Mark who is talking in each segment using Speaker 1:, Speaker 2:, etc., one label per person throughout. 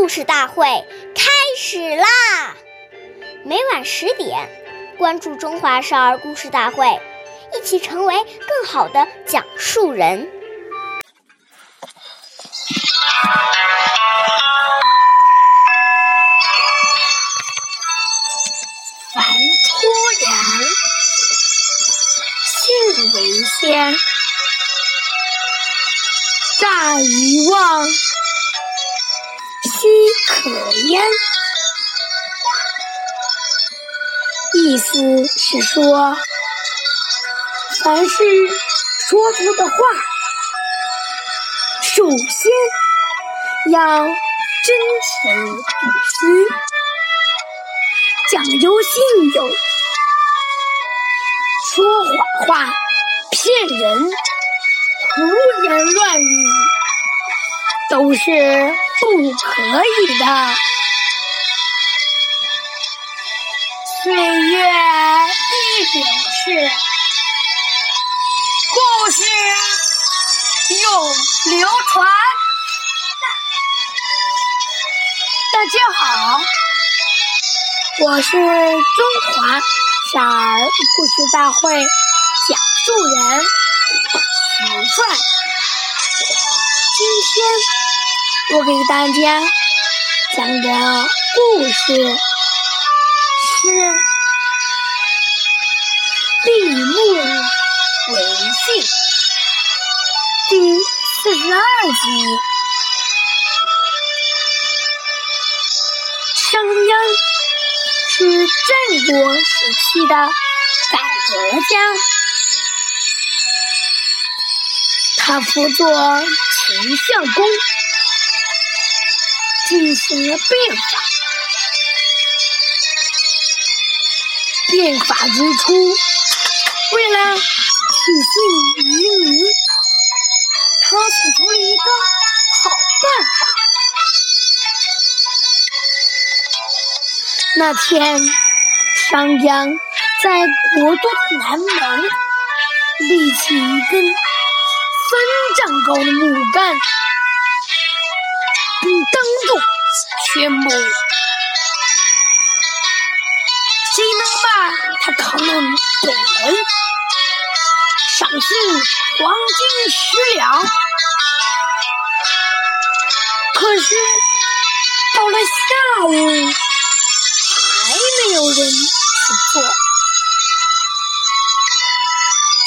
Speaker 1: 故事大会开始啦！每晚十点，关注《中华少儿故事大会》，一起成为更好的讲述人。
Speaker 2: 凡托人，信为先；诈遗忘，可焉？意思是说，凡是说出的话，首先要真诚不虚，讲究信用，说谎话、骗人、胡言乱语都是不可以的。岁月易流逝，故事永流传。大家好，我是中华少儿故事大会讲述人徐帅。今天我给大家讲的故事。是闭目为信第四十二集。商鞅是战国时期的改革家，他辅佐秦孝公进行了变法。变法之初，为了取信于民，他想出了一个好办法。那天，商鞅在国都南门立起一根三丈高的木杆，当众宣布。谁能把他扛到北门，赏赐黄金十两。可是到了下午，还没有人去做。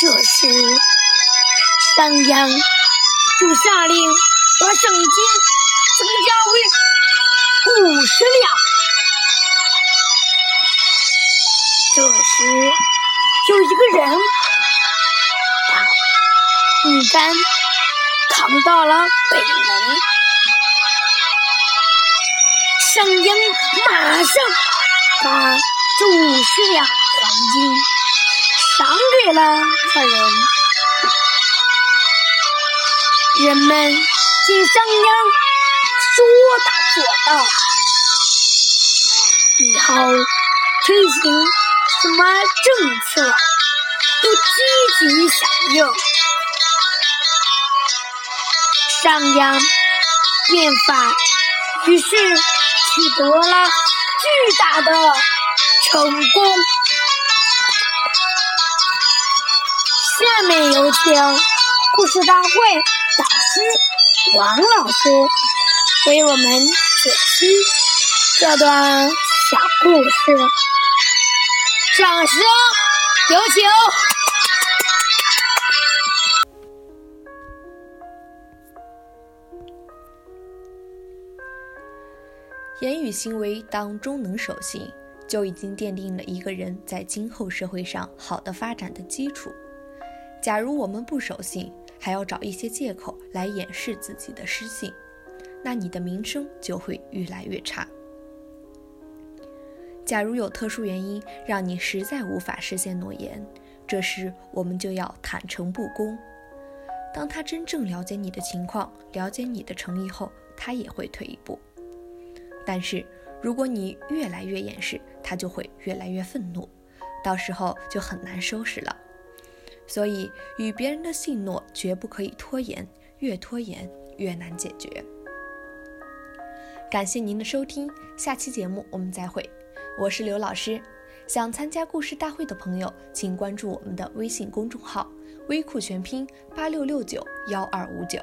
Speaker 2: 这时，商鞅就下令把赏金把木杆扛到了北门，商鞅马上把这五十两黄金赏给了客人。人们见商鞅说到做到，以后推行。什么政策都积极响应，商鞅变法于是取得了巨大的成功。下面有请故事大会导师王老师为我们解析这段小故事。掌声有请！
Speaker 3: 言语行为当中能守信，就已经奠定了一个人在今后社会上好的发展的基础。假如我们不守信，还要找一些借口来掩饰自己的失信，那你的名声就会越来越差。假如有特殊原因让你实在无法实现诺言，这时我们就要坦诚不公。当他真正了解你的情况，了解你的诚意后，他也会退一步。但是如果你越来越掩饰，他就会越来越愤怒，到时候就很难收拾了。所以，与别人的信诺绝不可以拖延，越拖延越难解决。感谢您的收听，下期节目我们再会。我是刘老师，想参加故事大会的朋友，请关注我们的微信公众号“微库全拼八六六九幺二五九”。